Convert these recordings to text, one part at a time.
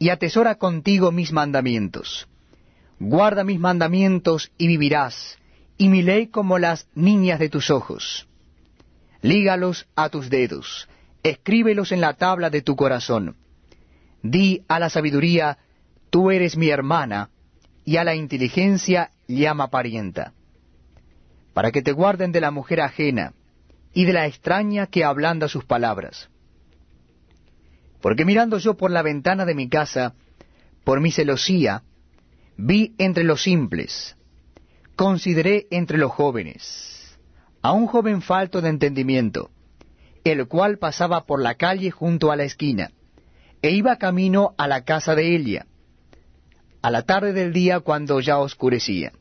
y atesora contigo mis mandamientos. Guarda mis mandamientos y vivirás, y mi ley como las niñas de tus ojos. Lígalos a tus dedos, escríbelos en la tabla de tu corazón. Di a la sabiduría, tú eres mi hermana, y a la inteligencia llama parienta. Para que te guarden de la mujer ajena, y de la extraña que ablanda sus palabras porque mirando yo por la ventana de mi casa, por mi celosía, vi entre los simples, consideré entre los jóvenes, a un joven falto de entendimiento, el cual pasaba por la calle junto a la esquina, e iba camino a la casa de Elia, a la tarde del día cuando ya oscurecía,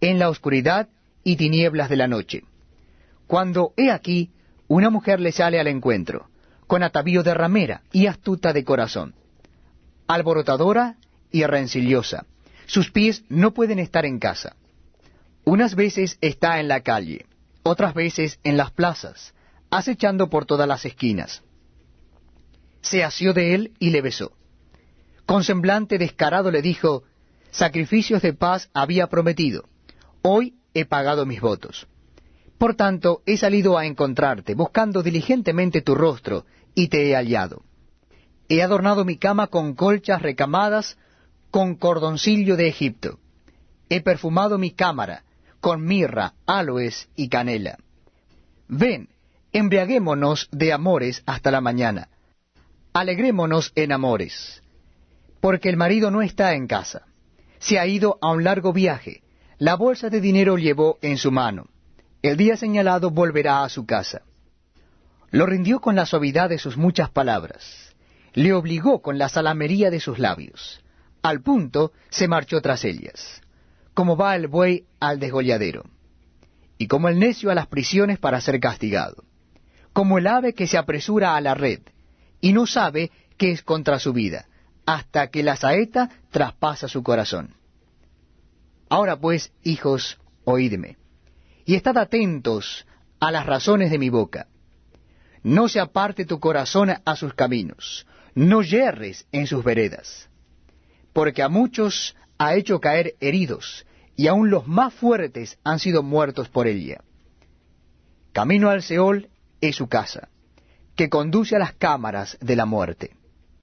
en la oscuridad y tinieblas de la noche, cuando he aquí una mujer le sale al encuentro, con atavío de ramera y astuta de corazón, alborotadora y rencillosa. Sus pies no pueden estar en casa. Unas veces está en la calle, otras veces en las plazas, acechando por todas las esquinas. Se asió de él y le besó. Con semblante descarado le dijo, Sacrificios de paz había prometido, hoy he pagado mis votos. Por tanto, he salido a encontrarte, buscando diligentemente tu rostro, y te he hallado. He adornado mi cama con colchas recamadas, con cordoncillo de Egipto. He perfumado mi cámara con mirra, aloes y canela. Ven, embriaguémonos de amores hasta la mañana. Alegrémonos en amores. Porque el marido no está en casa. Se ha ido a un largo viaje. La bolsa de dinero llevó en su mano. El día señalado volverá a su casa. Lo rindió con la suavidad de sus muchas palabras, le obligó con la salamería de sus labios. Al punto se marchó tras ellas, como va el buey al desgolladero, y como el necio a las prisiones para ser castigado, como el ave que se apresura a la red, y no sabe que es contra su vida, hasta que la saeta traspasa su corazón. Ahora pues, hijos, oídme, y estad atentos a las razones de mi boca no se aparte tu corazón a sus caminos, no yerres en sus veredas, porque a muchos ha hecho caer heridos, y aun los más fuertes han sido muertos por ella. Camino al Seol es su casa, que conduce a las cámaras de la muerte.